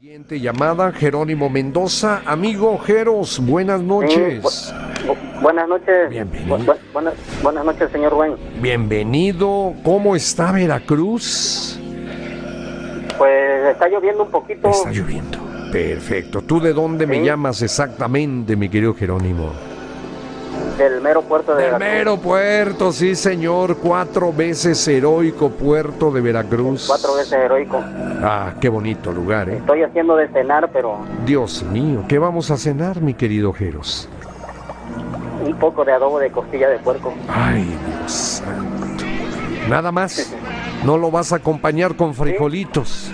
Siguiente llamada, Jerónimo Mendoza. Amigo Jeros, buenas noches. Bu- buenas noches. Bienvenido. Bu- bu- buenas, buenas noches, señor Rubén. Bienvenido. ¿Cómo está Veracruz? Pues está lloviendo un poquito. Está lloviendo. Perfecto. ¿Tú de dónde me llamas exactamente, mi querido Jerónimo? Del mero puerto de Del Veracruz. mero puerto, sí señor. Cuatro veces heroico puerto de Veracruz. Cuatro veces heroico. Ah, qué bonito lugar, ¿eh? Estoy haciendo de cenar, pero Dios mío, ¿qué vamos a cenar, mi querido Jeros? un poco de adobo de costilla de puerco. Ay, Dios santo. Nada más. No lo vas a acompañar con frijolitos.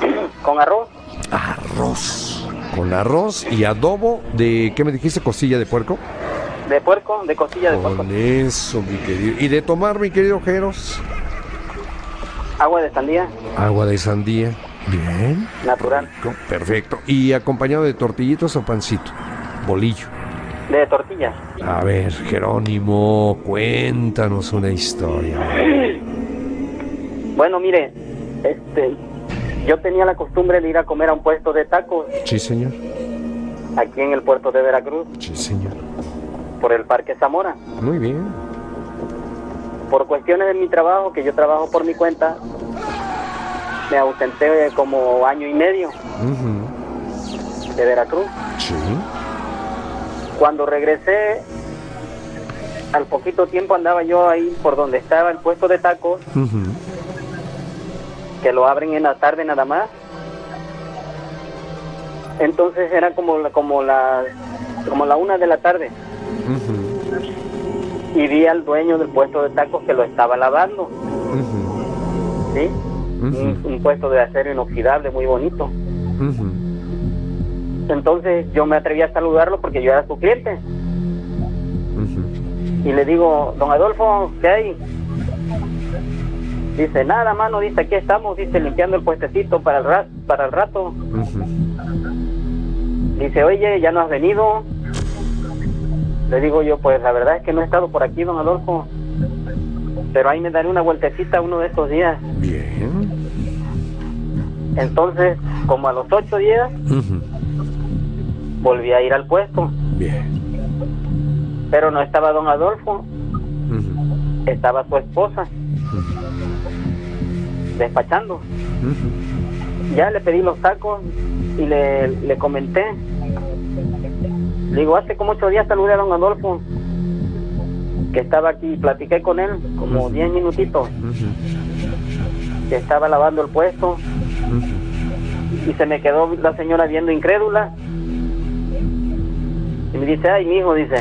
Con arroz, Arroz. Con arroz y adobo de, ¿qué me dijiste? Costilla de puerco. De puerco, de costilla de puerco. Con eso, mi querido. ¿Y de tomar, mi querido Jeros? Agua de sandía, Agua de sandía. Bien. natural. Perfecto. ¿Y acompañado de tortillitos o pancito? Bolillo. De tortillas. A ver, Jerónimo, cuéntanos una historia. Bueno, mire, este, yo tenía la costumbre de ir a comer a un puesto de tacos Sí, señor. aquí en el puerto de Veracruz, Sí, señor. Por el Parque Zamora. Muy bien. Por cuestiones de mi trabajo, que yo trabajo por mi cuenta, me ausenté como año y medio de Veracruz. Sí. Cuando regresé, al poquito tiempo andaba yo ahí por donde estaba el puesto de tacos, que lo abren en la tarde nada más. Entonces era como la, como la, como la una de la tarde Ujú. y vi al dueño del puesto de tacos que lo estaba lavando. ¿sí? Un, puesto de acero inoxidable muy bonito. Entonces yo me atreví a saludarlo porque yo era su cliente. Y le digo, don Adolfo, ¿qué hay? Dice, nada, mano, dice, aquí estamos, dice, limpiando el puestecito para el, ra- para el rato. Dice, oye, ¿ya no has venido? Le digo yo, pues la verdad es que no he estado por aquí, don Adolfo. Pero ahí me daré una vueltecita uno de estos días. Bien. Entonces, como a los ocho días, volví a ir al puesto. Bien. Pero no estaba don Adolfo, estaba su esposa, despachando. Ya le pedí los tacos y le, le comenté. Le digo, hace como ocho días saludé a don Adolfo, que estaba aquí, platiqué con él como diez minutitos, que estaba lavando el puesto. Y se me quedó la señora viendo incrédula. Y me dice, ay, mi hijo, dice,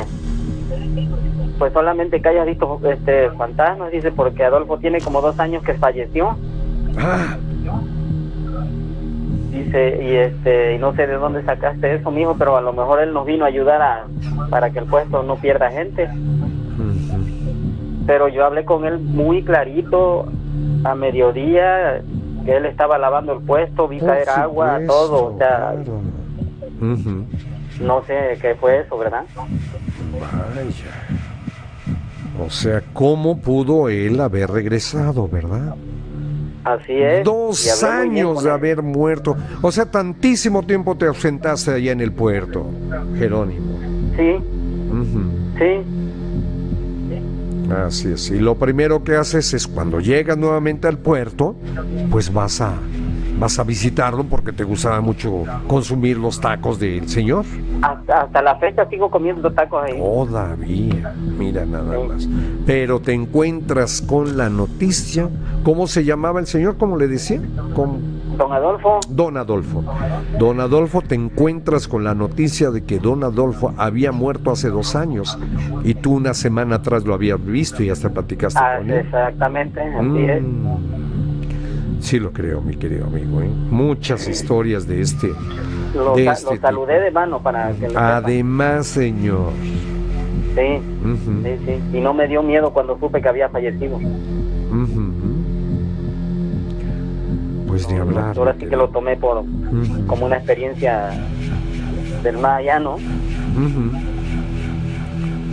pues solamente que hayas visto este fantasmas, dice, porque Adolfo tiene como dos años que falleció. Ah, Dice, y este, y no sé de dónde sacaste eso, mijo, pero a lo mejor él nos vino a ayudar a, para que el puesto no pierda gente. Pero yo hablé con él muy clarito a mediodía, que él estaba lavando el puesto, vi Por caer agua, todo, o sea, claro. No sé qué fue eso, ¿verdad? Vaya. O sea, ¿cómo pudo él haber regresado, verdad? Así es. Dos años de haber muerto. O sea, tantísimo tiempo te ausentaste allá en el puerto, Jerónimo. Sí, sí, Así es. Y lo primero que haces es cuando llegas nuevamente al puerto, pues vas a vas a visitarlo porque te gustaba mucho consumir los tacos del señor. hasta, hasta la fecha sigo comiendo tacos ahí. Todavía, mira nada más. Pero te encuentras con la noticia, ¿cómo se llamaba el señor? ¿Cómo le decía? Don Adolfo, Don Adolfo. Don Adolfo, te encuentras con la noticia de que Don Adolfo había muerto hace dos años y tú una semana atrás lo habías visto y hasta platicaste ah, con él. exactamente, así es. Mm. Sí lo creo, mi querido amigo. ¿eh? Muchas historias de este. Lo, de este lo tipo. saludé de mano para que lo sepa. Además, señor. Sí, sí, sí. Y no me dio miedo cuando supe que había fallecido. ujú. Pues hablar. Ahora mi sí que lo tomé por como una experiencia del más allá, ¿no?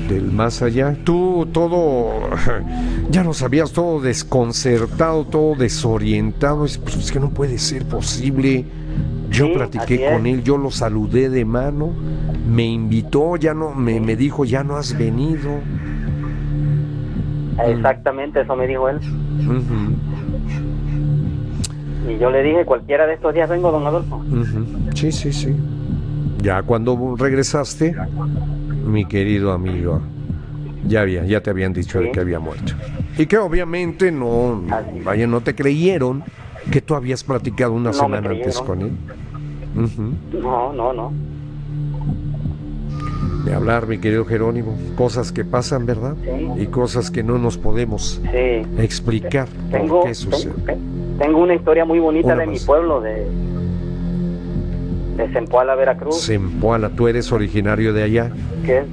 Del más allá. Tú todo. Ya lo sabías, todo desconcertado, todo desorientado. Es, pues, es que no puede ser posible. Yo Sí, platiqué con él, yo lo saludé de mano, me invitó, ya no, me, me dijo, ya no has venido. Exactamente, eso me dijo él. Ujú, Y yo le dije, cualquiera de estos días vengo, don Adolfo. Sí, sí, sí. Ya cuando regresaste, mi querido amigo, ya había, ya te habían dicho Sí. que había muerto. Y que obviamente no, vaya, no te creyeron que tú habías platicado una No semana antes con él. No, no, no. De hablar, mi querido Jerónimo, cosas que pasan, ¿verdad? Sí. Y cosas que no nos podemos Sí. explicar Tengo, por qué sucede. Tengo, una historia muy bonita de mi pueblo, de, de Zempoala, Veracruz, Zempoala, tú eres originario de allá. es,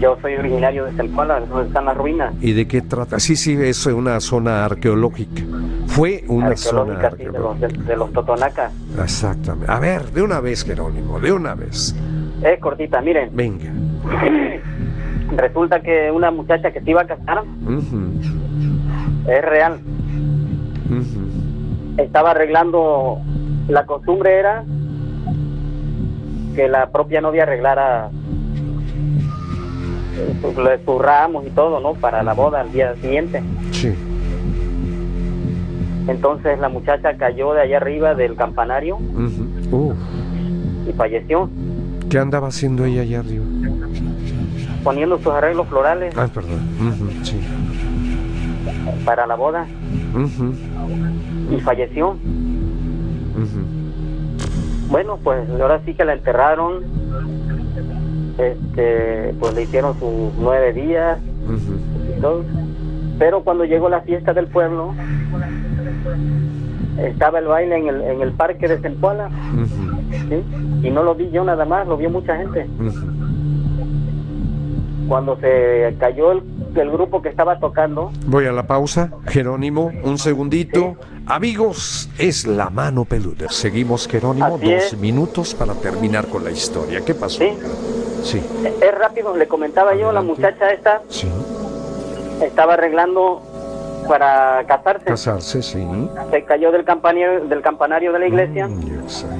yo soy originario de Zempoala, donde están las ruinas ¿Y de qué trata? Sí, sí, es una zona arqueológica. Fue una zona arqueológicas sí, de, los, arqueológica. de, de los Totonacas. Exactamente. A ver, de una vez, Jerónimo, de una vez. Es cortita, miren, Venga. resulta que una muchacha que se iba a casar, es real. Estaba arreglando, la costumbre era que la propia novia arreglara eh, sus, sus ramos y todo, ¿no? Para la boda al día siguiente. Sí. Entonces la muchacha cayó de allá arriba del campanario y falleció, ¿Qué andaba haciendo ella allá arriba? poniendo sus arreglos florales Ah, perdón. Sí. para la boda Ujú, y falleció. Bueno, pues ahora sí que la enterraron, este, pues le hicieron sus nueve días y todo. Pero cuando llegó la fiesta del pueblo, estaba el baile en el, en el parque de ¿sí? Y no lo vi yo nada más, lo vio mucha gente. Cuando se cayó el, el grupo que estaba tocando, Voy a la pausa. Jerónimo, un segundito. Amigos, es la mano peluda. Seguimos, Jerónimo, dos minutos para terminar con la historia. ¿Qué pasó? Sí. Sí. es rápido, le comentaba yo, la muchacha esta Sí. estaba arreglando para casarse. Casarse, sí. Se cayó del campanario, del campanario de la iglesia, Mm, exacto.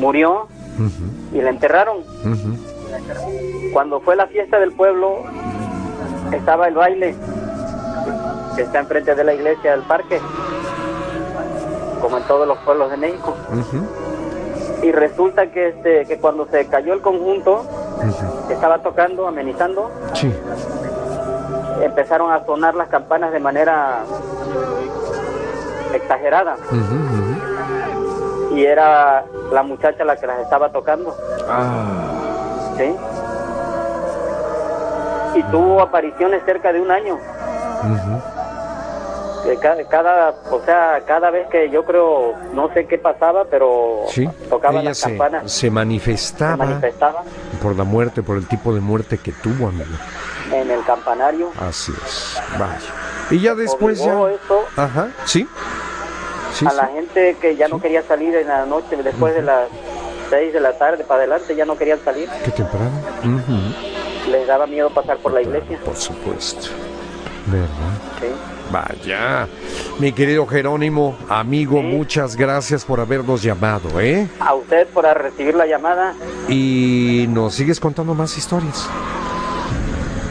murió Ujú, y la enterraron. ujú. Cuando fue la fiesta del pueblo, estaba el baile que está enfrente de la iglesia del parque, como en todos los pueblos de México. Y resulta que este que cuando se cayó el conjunto, que estaba tocando, amenizando, Sí. empezaron a sonar las campanas de manera exagerada. Y era la muchacha la que las estaba tocando. Ah, ¿sí? Y tuvo apariciones cerca de un año. Cada, cada, o sea, cada vez que yo creo, no sé qué pasaba, pero Sí. tocaba Ella las se, campanas, se se manifestaba por la muerte, por el tipo de muerte que tuvo, amigo. en el campanario. Así es. Vaya. Y ya después ya. Eso Ajá, sí. Sí, a sí. la gente que ya no quería salir en la noche, después de las 6 de la tarde para adelante, ya no querían salir. Qué temprano. Les daba miedo pasar por la iglesia. Por supuesto. ¿Verdad? ¿sí? Vaya. Mi querido Jerónimo, amigo, Sí. muchas gracias por habernos llamado, ¿eh? A usted por recibir la llamada. Y nos sigues contando más historias.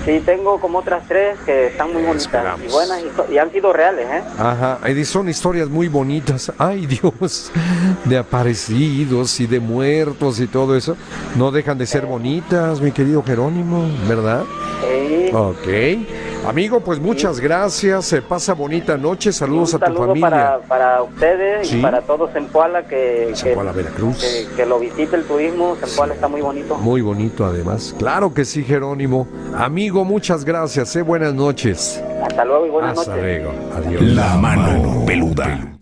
Sí, tengo como otras tres que están muy bonitas Esperamos. y buenas y, han sido reales, ¿eh? Ajá, y son historias muy bonitas. Ay, Dios, de aparecidos y de muertos y todo eso. No dejan de ser bonitas, mi querido Jerónimo, ¿verdad? Sí. Ok. Amigo, pues muchas gracias. Se pasa bonita noche. Saludos a tu saludo familia. para, para ustedes Sí. y para todos en Puala que, la que, Veracruz. que- que lo visite el turismo. En Puala está muy bonito. Muy bonito además. Claro que sí, Jerónimo. Amigo, muchas gracias. ¿eh? Buenas noches. Hasta luego y buenas Hasta noches. luego. Adiós. La mano peluda.